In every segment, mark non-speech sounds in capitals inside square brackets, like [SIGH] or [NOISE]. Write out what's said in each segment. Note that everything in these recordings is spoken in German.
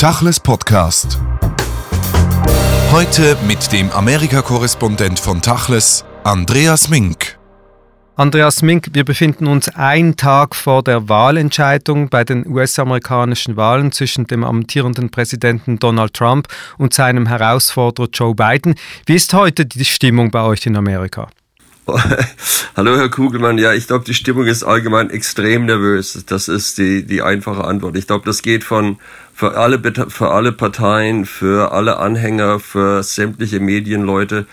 Tachles Podcast. Heute mit dem Amerika-Korrespondent von Tachles, Andreas Mink. Andreas Mink, wir befinden uns einen Tag vor der Wahlentscheidung bei den US-amerikanischen Wahlen zwischen dem amtierenden Präsidenten Donald Trump und seinem Herausforderer Joe Biden. Wie ist heute die Stimmung bei euch in Amerika? [LAUGHS] Hallo Herr Kugelmann, ja, ich glaube, die Stimmung ist allgemein extrem nervös. Das ist die, die einfache Antwort. Ich glaube, das geht von für alle, für alle Parteien, für alle Anhänger, für sämtliche Medienleute,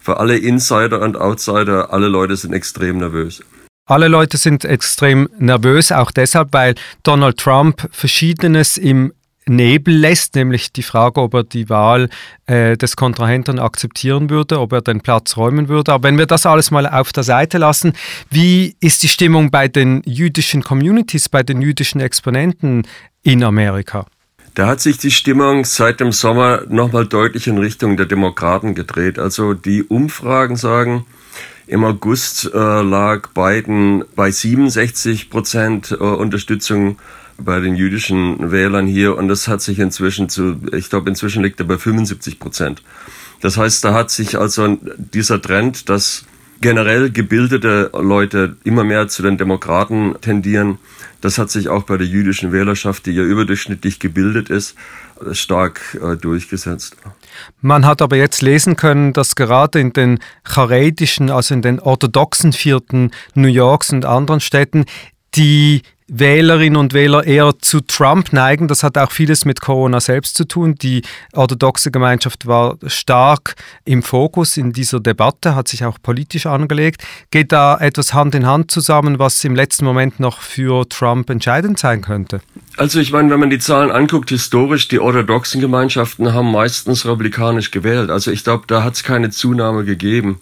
für alle Insider und Outsider, alle Leute sind extrem nervös. Alle Leute sind extrem nervös, auch deshalb, weil Donald Trump Verschiedenes im Nebel lässt, nämlich die Frage, ob er die Wahl äh, des Kontrahenten akzeptieren würde, ob er den Platz räumen würde. Aber wenn wir das alles mal auf der Seite lassen, wie ist die Stimmung bei den jüdischen Communities, bei den jüdischen Exponenten in Amerika? Da hat sich die Stimmung seit dem Sommer nochmal deutlich in Richtung der Demokraten gedreht. Also die Umfragen sagen, im August äh, lag Biden bei 67 Prozent äh, Unterstützung bei den jüdischen Wählern hier und das hat sich inzwischen zu, ich glaube inzwischen liegt er bei 75 Prozent. Das heißt, da hat sich also dieser Trend, dass generell gebildete Leute immer mehr zu den Demokraten tendieren, das hat sich auch bei der jüdischen Wählerschaft, die ja überdurchschnittlich gebildet ist, stark äh, durchgesetzt. Man hat aber jetzt lesen können, dass gerade in den charedischen, also in den orthodoxen Vierten New Yorks und anderen Städten, die Wählerinnen und Wähler eher zu Trump neigen. Das hat auch vieles mit Corona selbst zu tun. Die orthodoxe Gemeinschaft war stark im Fokus in dieser Debatte, hat sich auch politisch angelegt. Geht da etwas Hand in Hand zusammen, was im letzten Moment noch für Trump entscheidend sein könnte? Also ich meine, wenn man die Zahlen anguckt, historisch, die orthodoxen Gemeinschaften haben meistens republikanisch gewählt. Also ich glaube, da hat es keine Zunahme gegeben.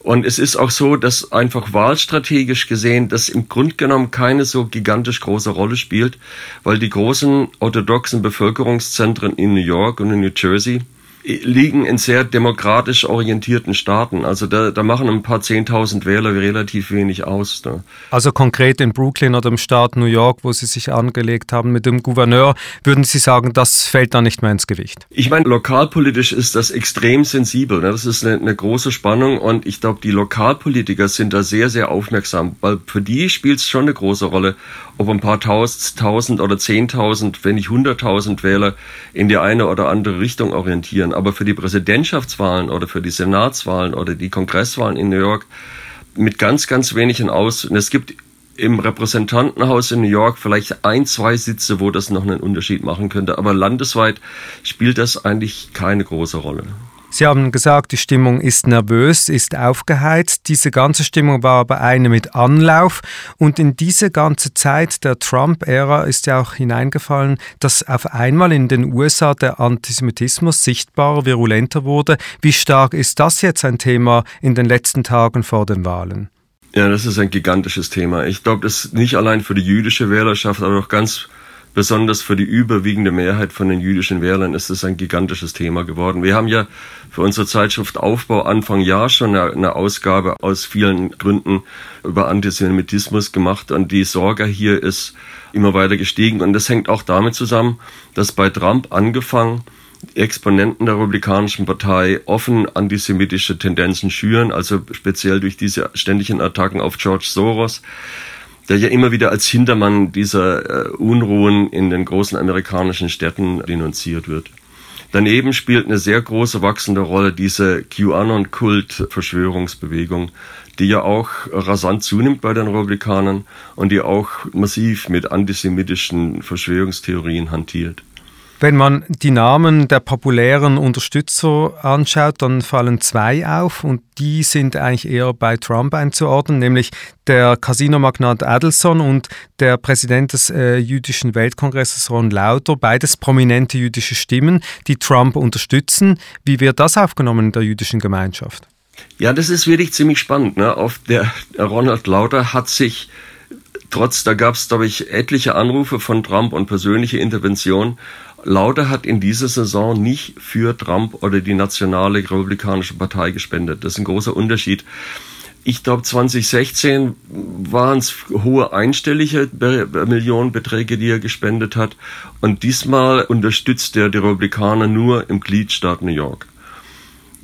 Und es ist auch so, dass einfach wahlstrategisch gesehen das im Grund genommen keine so gigantisch große Rolle spielt, weil die großen orthodoxen Bevölkerungszentren in New York und in New Jersey liegen in sehr demokratisch orientierten Staaten. Also da, da machen ein paar Zehntausend Wähler relativ wenig aus. Ne? Also konkret in Brooklyn oder im Staat New York, wo Sie sich angelegt haben mit dem Gouverneur, würden Sie sagen, das fällt da nicht mehr ins Gewicht? Ich meine, lokalpolitisch ist das extrem sensibel. Ne? Das ist eine, eine große Spannung und ich glaube, die Lokalpolitiker sind da sehr, sehr aufmerksam, weil für die spielt es schon eine große Rolle, ob ein paar tausend oder zehntausend, wenn nicht hunderttausend Wähler in die eine oder andere Richtung orientieren aber für die Präsidentschaftswahlen oder für die Senatswahlen oder die Kongresswahlen in New York mit ganz, ganz wenigen Aus. Und es gibt im Repräsentantenhaus in New York vielleicht ein, zwei Sitze, wo das noch einen Unterschied machen könnte. Aber landesweit spielt das eigentlich keine große Rolle. Sie haben gesagt, die Stimmung ist nervös, ist aufgeheizt. Diese ganze Stimmung war aber eine mit Anlauf. Und in diese ganze Zeit der Trump-Ära ist ja auch hineingefallen, dass auf einmal in den USA der Antisemitismus sichtbarer, virulenter wurde. Wie stark ist das jetzt ein Thema in den letzten Tagen vor den Wahlen? Ja, das ist ein gigantisches Thema. Ich glaube, das nicht allein für die jüdische Wählerschaft, aber auch ganz besonders für die überwiegende Mehrheit von den jüdischen Wählern ist es ein gigantisches Thema geworden. Wir haben ja für unsere Zeitschrift Aufbau Anfang Jahr schon eine, Ausgabe aus vielen Gründen über Antisemitismus gemacht und die Sorge hier ist immer weiter gestiegen und das hängt auch damit zusammen, dass bei Trump angefangen Exponenten der Republikanischen Partei offen antisemitische Tendenzen schüren, also speziell durch diese ständigen Attacken auf George Soros der ja immer wieder als Hintermann dieser äh, Unruhen in den großen amerikanischen Städten denunziert wird. Daneben spielt eine sehr große wachsende Rolle diese QAnon-Kult-Verschwörungsbewegung, die ja auch rasant zunimmt bei den Republikanern und die auch massiv mit antisemitischen Verschwörungstheorien hantiert. Wenn man die Namen der populären Unterstützer anschaut, dann fallen zwei auf und die sind eigentlich eher bei Trump einzuordnen, nämlich der Casinomagnat Adelson und der Präsident des äh, jüdischen Weltkongresses Ron Lauter, beides prominente jüdische Stimmen, die Trump unterstützen. Wie wird das aufgenommen in der jüdischen Gemeinschaft? Ja, das ist wirklich ziemlich spannend. Ne? Auf der Ronald Lauter hat sich trotz, da gab es, glaube ich, etliche Anrufe von Trump und persönliche Intervention, Lauder hat in dieser Saison nicht für Trump oder die nationale republikanische Partei gespendet. Das ist ein großer Unterschied. Ich glaube, 2016 waren es hohe einstellige Millionenbeträge, die er gespendet hat. Und diesmal unterstützt er die Republikaner nur im Gliedstaat New York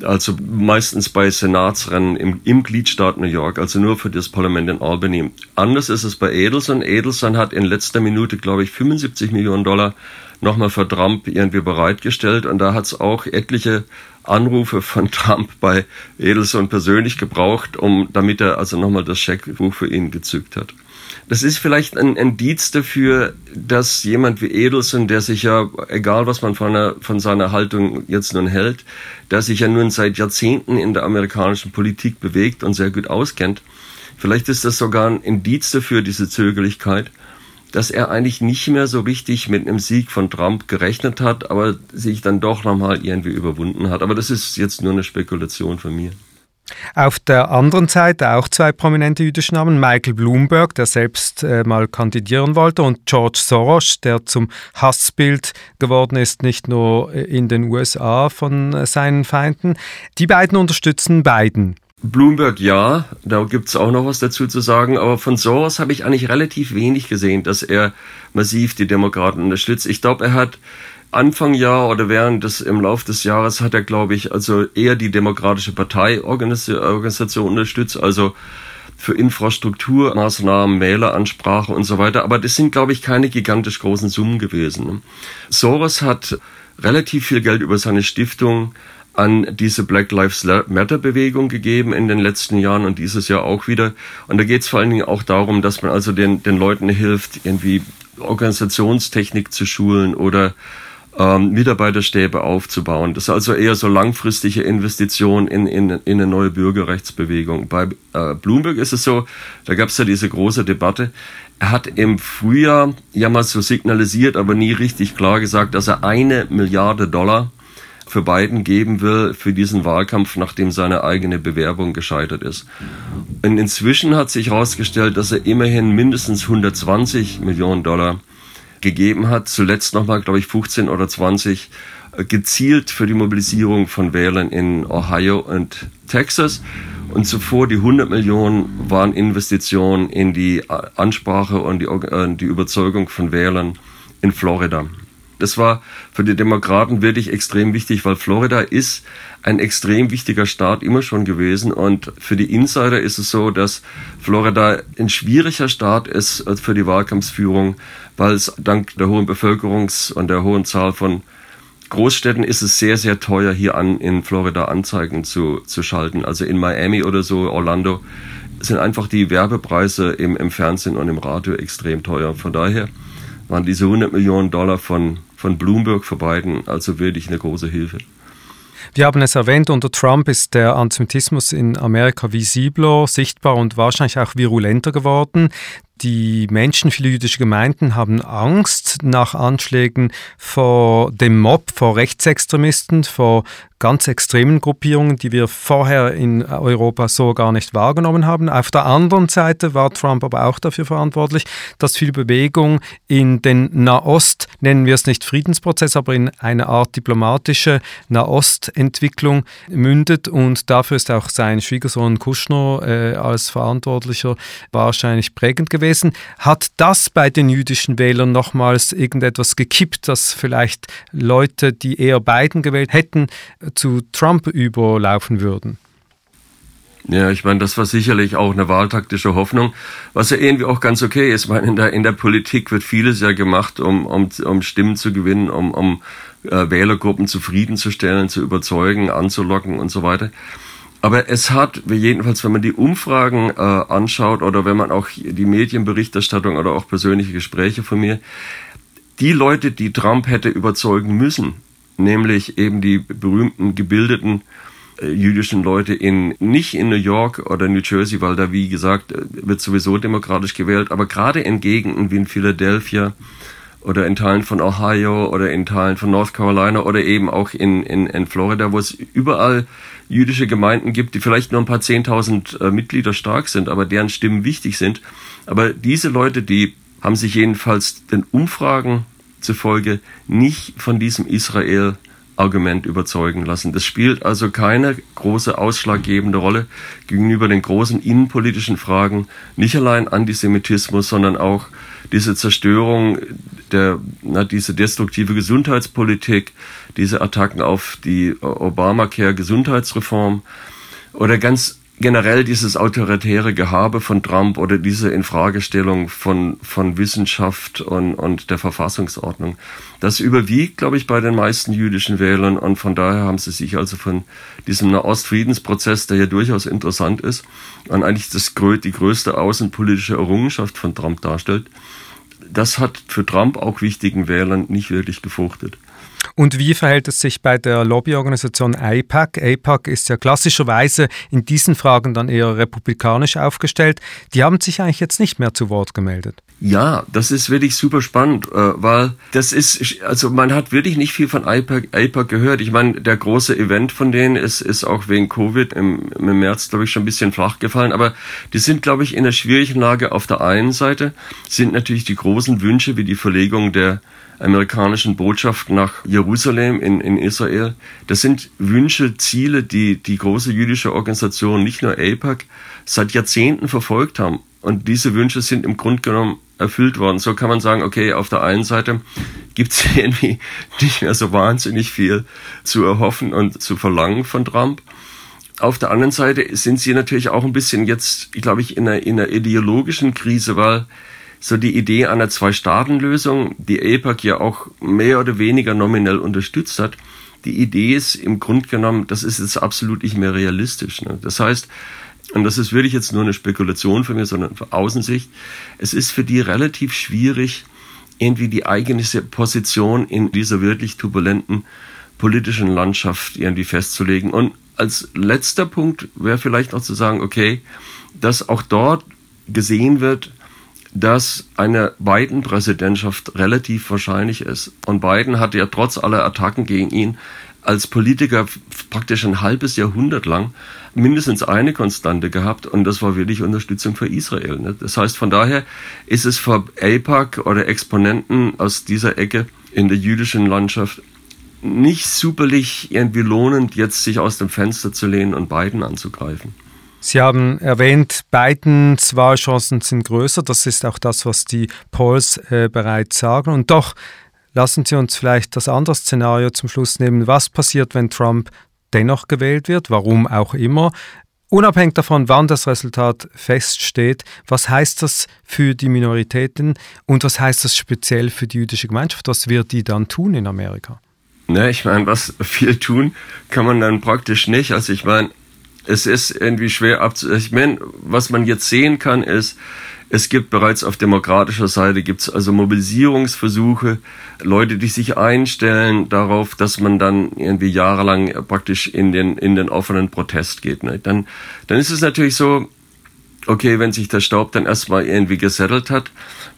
also meistens bei Senatsrennen im, im Gliedstaat New York, also nur für das Parlament in Albany. Anders ist es bei Edelson. Edelson hat in letzter Minute, glaube ich, 75 Millionen Dollar nochmal für Trump irgendwie bereitgestellt und da hat es auch etliche Anrufe von [LAUGHS] Trump bei Edelson persönlich gebraucht, um damit er also nochmal das Scheckbuch für ihn gezückt hat. Das ist vielleicht ein Indiz dafür, dass jemand wie Edelson, der sich ja, egal was man von, einer, von seiner Haltung jetzt nun hält, der sich ja nun seit Jahrzehnten in der amerikanischen Politik bewegt und sehr gut auskennt, vielleicht ist das sogar ein Indiz dafür, diese Zögerlichkeit, dass er eigentlich nicht mehr so richtig mit einem Sieg von Trump gerechnet hat, aber sich dann doch nochmal irgendwie überwunden hat. Aber das ist jetzt nur eine Spekulation von mir. Auf der anderen Seite auch zwei prominente jüdische Namen, Michael Bloomberg, der selbst äh, mal kandidieren wollte, und George Soros, der zum Hassbild geworden ist, nicht nur in den USA von äh, seinen Feinden. Die beiden unterstützen Biden. Bloomberg ja, da gibt's auch noch was dazu zu sagen, aber von Soros habe ich eigentlich relativ wenig gesehen, dass er massiv die Demokraten unterstützt. Ich glaube, er hat Anfang Jahr oder während des im Lauf des Jahres hat er, glaube ich, also eher die Demokratische Parteiorganisation unterstützt, also für Infrastrukturmaßnahmen, Wähleransprache und so weiter. Aber das sind, glaube ich, keine gigantisch großen Summen gewesen. Soros hat relativ viel Geld über seine Stiftung an diese Black Lives Matter Bewegung gegeben in den letzten Jahren und dieses Jahr auch wieder. Und da geht es vor allen Dingen auch darum, dass man also den, den Leuten hilft, irgendwie Organisationstechnik zu schulen oder ähm, Mitarbeiterstäbe aufzubauen. Das ist also eher so langfristige Investition in, in, in eine neue Bürgerrechtsbewegung. Bei äh, Bloomberg ist es so, da gab es ja diese große Debatte. Er hat im Frühjahr ja mal so signalisiert, aber nie richtig klar gesagt, dass er eine Milliarde Dollar für Biden geben will für diesen Wahlkampf, nachdem seine eigene Bewerbung gescheitert ist. Und inzwischen hat sich herausgestellt, dass er immerhin mindestens 120 Millionen Dollar gegeben hat. Zuletzt nochmal, glaube ich, 15 oder 20 äh, gezielt für die Mobilisierung von Wählern in Ohio und Texas. Und zuvor die 100 Millionen waren Investitionen in die äh, Ansprache und die, äh, die Überzeugung von Wählern in Florida. Das war für die Demokraten wirklich extrem wichtig, weil Florida ist ein extrem wichtiger Staat immer schon gewesen. Und für die Insider ist es so, dass Florida ein schwieriger Staat ist für die Wahlkampfsführung, weil es dank der hohen Bevölkerungs- und der hohen Zahl von Großstädten ist es sehr, sehr teuer, hier an, in Florida Anzeigen zu, zu schalten. Also in Miami oder so, Orlando, sind einfach die Werbepreise im, im Fernsehen und im Radio extrem teuer. Von daher waren diese 100 Millionen Dollar von, von Bloomberg für Biden also wirklich eine große Hilfe. Wir haben es erwähnt, unter Trump ist der Antisemitismus in Amerika visibler, sichtbar und wahrscheinlich auch virulenter geworden. Die Menschen, viele jüdische Gemeinden haben Angst nach Anschlägen vor dem Mob, vor Rechtsextremisten, vor ganz extremen Gruppierungen, die wir vorher in Europa so gar nicht wahrgenommen haben. Auf der anderen Seite war Trump aber auch dafür verantwortlich, dass viel Bewegung in den Nahost, nennen wir es nicht Friedensprozess, aber in eine Art diplomatische Nahostentwicklung mündet. Und dafür ist auch sein Schwiegersohn Kushner äh, als Verantwortlicher wahrscheinlich prägend gewesen. Hat das bei den jüdischen Wählern nochmals irgendetwas gekippt, dass vielleicht Leute, die eher Biden gewählt hätten, zu Trump überlaufen würden. Ja, ich meine, das war sicherlich auch eine wahltaktische Hoffnung, was ja irgendwie auch ganz okay ist. Ich meine, in der, in der Politik wird vieles ja gemacht, um, um, um Stimmen zu gewinnen, um, um äh, Wählergruppen zufriedenzustellen, zu überzeugen, anzulocken und so weiter. Aber es hat, jedenfalls, wenn man die Umfragen äh, anschaut oder wenn man auch die Medienberichterstattung oder auch persönliche Gespräche von mir, die Leute, die Trump hätte überzeugen müssen, nämlich eben die berühmten gebildeten äh, jüdischen Leute in nicht in New York oder New Jersey, weil da wie gesagt äh, wird sowieso demokratisch gewählt, aber gerade in Gegenden wie in Philadelphia oder in Teilen von Ohio oder in Teilen von North Carolina oder eben auch in, in, in Florida, wo es überall jüdische Gemeinden gibt, die vielleicht nur ein paar zehntausend äh, Mitglieder stark sind, aber deren Stimmen wichtig sind. Aber diese Leute, die haben sich jedenfalls den Umfragen zufolge nicht von diesem Israel Argument überzeugen lassen. Das spielt also keine große ausschlaggebende Rolle gegenüber den großen innenpolitischen Fragen, nicht allein Antisemitismus, sondern auch diese Zerstörung der, na, diese destruktive Gesundheitspolitik, diese Attacken auf die Obamacare Gesundheitsreform oder ganz generell dieses autoritäre Gehabe von Trump oder diese Infragestellung von, von Wissenschaft und, und der Verfassungsordnung, das überwiegt, glaube ich, bei den meisten jüdischen Wählern und von daher haben sie sich also von diesem Nahostfriedensprozess, der ja durchaus interessant ist und eigentlich das, die größte außenpolitische Errungenschaft von Trump darstellt, das hat für Trump auch wichtigen Wählern nicht wirklich gefruchtet. Und wie verhält es sich bei der Lobbyorganisation AIPAC? AIPAC ist ja klassischerweise in diesen Fragen dann eher republikanisch aufgestellt. Die haben sich eigentlich jetzt nicht mehr zu Wort gemeldet. Ja, das ist wirklich super spannend, äh, weil das ist, also man hat wirklich nicht viel von AIPAC, AIPAC gehört. Ich meine, der große Event von denen ist, ist auch wegen Covid im, im März, glaube ich, schon ein bisschen flach gefallen. Aber die sind, glaube ich, in einer schwierigen Lage. Auf der einen Seite sind natürlich die großen Wünsche wie die Verlegung der amerikanischen Botschaft nach Jerusalem in, in Israel. Das sind Wünsche, Ziele, die die große jüdische Organisation, nicht nur AIPAC, seit Jahrzehnten verfolgt haben. Und diese Wünsche sind im Grunde genommen erfüllt worden. So kann man sagen, okay, auf der einen Seite gibt es [LAUGHS] irgendwie nicht mehr so wahnsinnig viel zu erhoffen und zu verlangen von Trump. Auf der anderen Seite sind sie natürlich auch ein bisschen jetzt, glaube ich, in einer, in einer ideologischen Krise, weil so die Idee einer Zwei-Staaten-Lösung, die APAC ja auch mehr oder weniger nominell unterstützt hat, die Idee ist im Grunde genommen, das ist jetzt absolut nicht mehr realistisch. Ne? Das heißt, und das ist wirklich jetzt nur eine Spekulation von mir, sondern von Außensicht, es ist für die relativ schwierig, irgendwie die eigene Position in dieser wirklich turbulenten politischen Landschaft irgendwie festzulegen. Und als letzter Punkt wäre vielleicht auch zu sagen, okay, dass auch dort gesehen wird, dass eine Biden-Präsidentschaft relativ wahrscheinlich ist. Und Biden hatte ja trotz aller Attacken gegen ihn als Politiker praktisch ein halbes Jahrhundert lang mindestens eine Konstante gehabt und das war wirklich Unterstützung für Israel. Ne? Das heißt, von daher ist es für AIPAC oder Exponenten aus dieser Ecke in der jüdischen Landschaft nicht superlich irgendwie lohnend, jetzt sich aus dem Fenster zu lehnen und Biden anzugreifen. Sie haben erwähnt, Bidens Wahlchancen sind größer. Das ist auch das, was die Polls äh, bereits sagen. Und doch lassen Sie uns vielleicht das andere Szenario zum Schluss nehmen. Was passiert, wenn Trump dennoch gewählt wird? Warum auch immer. Unabhängig davon, wann das Resultat feststeht, was heißt das für die Minoritäten und was heißt das speziell für die jüdische Gemeinschaft? Was wird die dann tun in Amerika? Ne, ich meine, was viel tun kann man dann praktisch nicht. Also ich meine, es ist irgendwie schwer abzu... Ich meine, was man jetzt sehen kann, ist, es gibt bereits auf demokratischer Seite gibt's also Mobilisierungsversuche, Leute, die sich einstellen darauf, dass man dann irgendwie jahrelang praktisch in den, in den offenen Protest geht. Ne? Dann, dann ist es natürlich so, okay, wenn sich der Staub dann erstmal irgendwie gesettelt hat,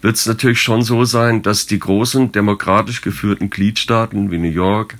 wird es natürlich schon so sein, dass die großen demokratisch geführten Gliedstaaten wie New York,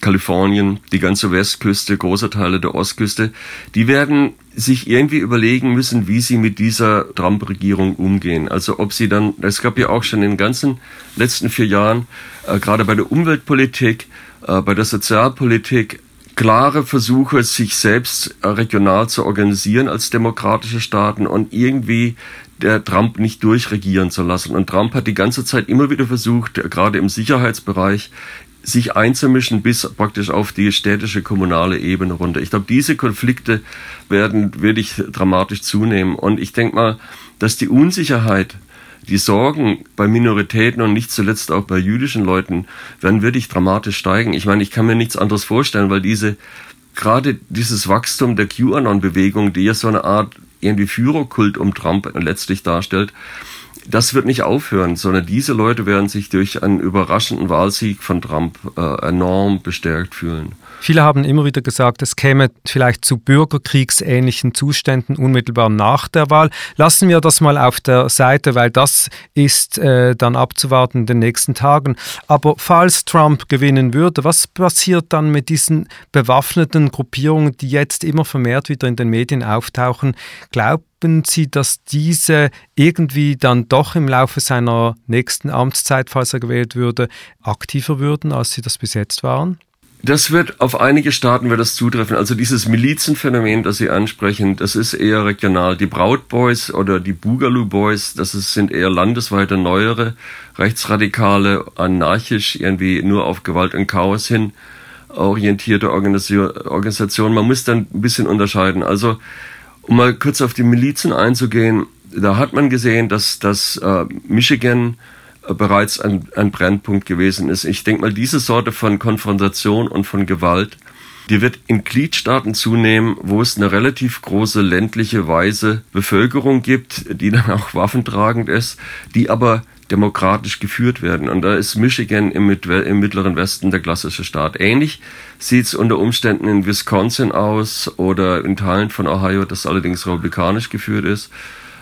Kalifornien, die ganze Westküste, große Teile der Ostküste, die werden sich irgendwie überlegen müssen, wie sie mit dieser Trump-Regierung umgehen. Also ob sie dann, es gab ja auch schon in den ganzen letzten vier Jahren, äh, gerade bei der Umweltpolitik, äh, bei der Sozialpolitik, klare Versuche, sich selbst äh, regional zu organisieren als demokratische Staaten und irgendwie der Trump nicht durchregieren zu lassen. Und Trump hat die ganze Zeit immer wieder versucht, äh, gerade im Sicherheitsbereich, sich einzumischen bis praktisch auf die städtische kommunale Ebene runter. Ich glaube, diese Konflikte werden wirklich dramatisch zunehmen. Und ich denke mal, dass die Unsicherheit, die Sorgen bei Minoritäten und nicht zuletzt auch bei jüdischen Leuten werden wirklich dramatisch steigen. Ich meine, ich kann mir nichts anderes vorstellen, weil diese gerade dieses Wachstum der QAnon-Bewegung, die ja so eine Art irgendwie Führerkult um Trump letztlich darstellt, das wird nicht aufhören, sondern diese Leute werden sich durch einen überraschenden Wahlsieg von Trump äh, enorm bestärkt fühlen. Viele haben immer wieder gesagt, es käme vielleicht zu bürgerkriegsähnlichen Zuständen unmittelbar nach der Wahl. Lassen wir das mal auf der Seite, weil das ist äh, dann abzuwarten in den nächsten Tagen. Aber falls Trump gewinnen würde, was passiert dann mit diesen bewaffneten Gruppierungen, die jetzt immer vermehrt wieder in den Medien auftauchen? Glauben Sie, dass diese irgendwie dann doch im Laufe seiner nächsten Amtszeit, falls er gewählt würde, aktiver würden, als sie das bis jetzt waren? Das wird auf einige Staaten wird das zutreffen. Also dieses Milizenphänomen, das Sie ansprechen, das ist eher regional. Die Braut Boys oder die Boogaloo Boys, das ist, sind eher landesweite neuere rechtsradikale, anarchisch irgendwie nur auf Gewalt und Chaos hin orientierte Organisation. Man muss dann ein bisschen unterscheiden. Also um mal kurz auf die Milizen einzugehen, da hat man gesehen, dass dass äh, Michigan bereits ein, ein Brennpunkt gewesen ist. Ich denke mal, diese Sorte von Konfrontation und von Gewalt, die wird in Gliedstaaten zunehmen, wo es eine relativ große ländliche, weise Bevölkerung gibt, die dann auch waffentragend ist, die aber demokratisch geführt werden. Und da ist Michigan im, im mittleren Westen der klassische Staat. Ähnlich sieht es unter Umständen in Wisconsin aus oder in Teilen von Ohio, das allerdings republikanisch geführt ist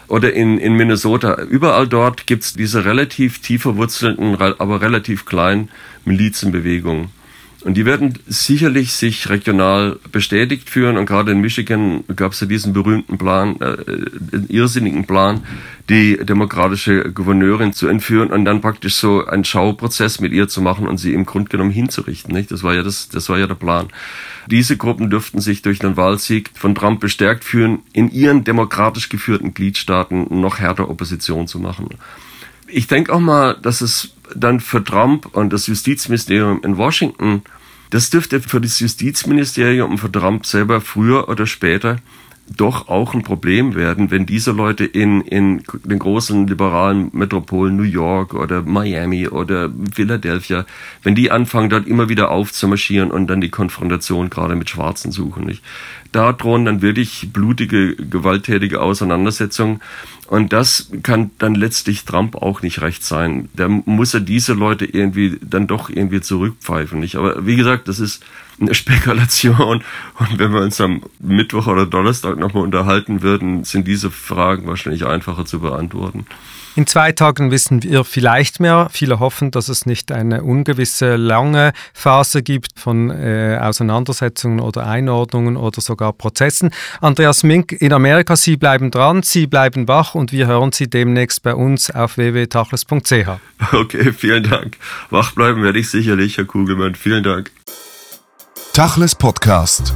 oder in, in Minnesota. Überall dort gibt's diese relativ tief verwurzelten, aber relativ kleinen Milizenbewegungen. Und die werden sicherlich sich regional bestätigt führen. Und gerade in Michigan gab es ja diesen berühmten Plan, äh, irrsinnigen Plan, die demokratische Gouverneurin zu entführen und dann praktisch so einen Schauprozess mit ihr zu machen und sie im Grunde genommen hinzurichten. Nicht? Das war ja das, das war ja der Plan. Diese Gruppen dürften sich durch den Wahlsieg von Trump bestärkt führen, in ihren demokratisch geführten Gliedstaaten noch härter Opposition zu machen. Ich denke auch mal, dass es dann für Trump und das Justizministerium in Washington, das dürfte für das Justizministerium und für Trump selber früher oder später doch auch ein Problem werden, wenn diese Leute in, in den großen liberalen Metropolen New York oder Miami oder Philadelphia, wenn die anfangen, dort immer wieder aufzumarschieren und dann die Konfrontation gerade mit Schwarzen suchen. Nicht? Da drohen dann wirklich blutige, gewalttätige Auseinandersetzungen. Und das kann dann letztlich Trump auch nicht recht sein. Da muss er diese Leute irgendwie dann doch irgendwie zurückpfeifen. Nicht? Aber wie gesagt, das ist eine Spekulation. Und wenn wir uns am Mittwoch oder Donnerstag nochmal unterhalten würden, sind diese Fragen wahrscheinlich einfacher zu beantworten. In zwei Tagen wissen wir vielleicht mehr. Viele hoffen, dass es nicht eine ungewisse lange Phase gibt von äh, Auseinandersetzungen oder Einordnungen oder sogar Prozessen. Andreas Mink in Amerika, Sie bleiben dran, Sie bleiben wach und wir hören Sie demnächst bei uns auf www.tachles.ch. Okay, vielen Dank. Wach bleiben werde ich sicherlich, Herr Kugelmann. Vielen Dank. Tachles Podcast.